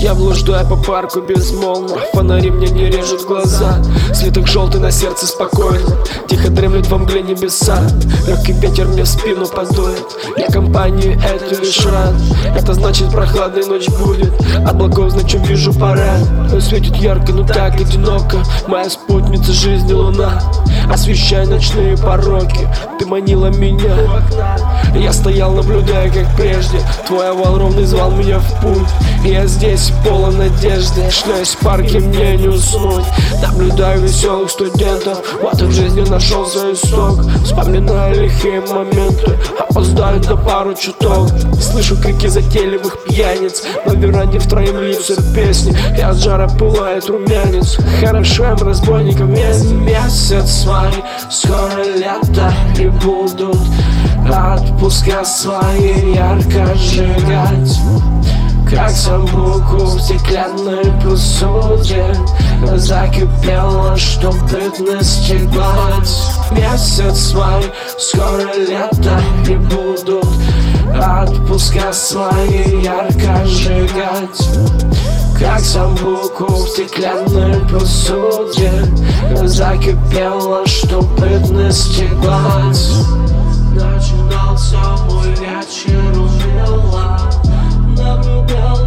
Я блуждаю по парку безмолвно. Фонари мне не режут глаза. Светок желтый на сердце спокойно Тихо дремлет во мгле небеса. Легкий ветер мне в спину подует. Я компанию эту лишь рад. Это значит прохладная ночь будет. Облаков значит вижу парад Светит ярко, но так одиноко. Моя спутница жизни луна. Освещай ночные пороки. Ты манила меня Я стоял, наблюдая, как прежде. Твой овал ровный звал меня в путь. Я здесь полон надежды. Шляюсь в парке, мне не уснуть. Наблюдаю веселых студентов. Вот и в жизни нашел свой исток. Вспоминаю лихие моменты. Опоздаю на пару чуток. Слышу крики затейливых пьяниц. На веранде втроем льются песни. И от жара пылает румянец. Хорошо им разбойникам вместе Месяц май, скоро лето И будут отпуска свои ярко сжигать как самбуку в стеклянной посуде. Закипела, чтоб бытность гладь Месяц май, скоро лето И будут отпуска свои ярко сжигать. Как самбуку в стеклянной посуде. Закипела, чтоб бытность гладь Начинался мой вечер умело Наблюдал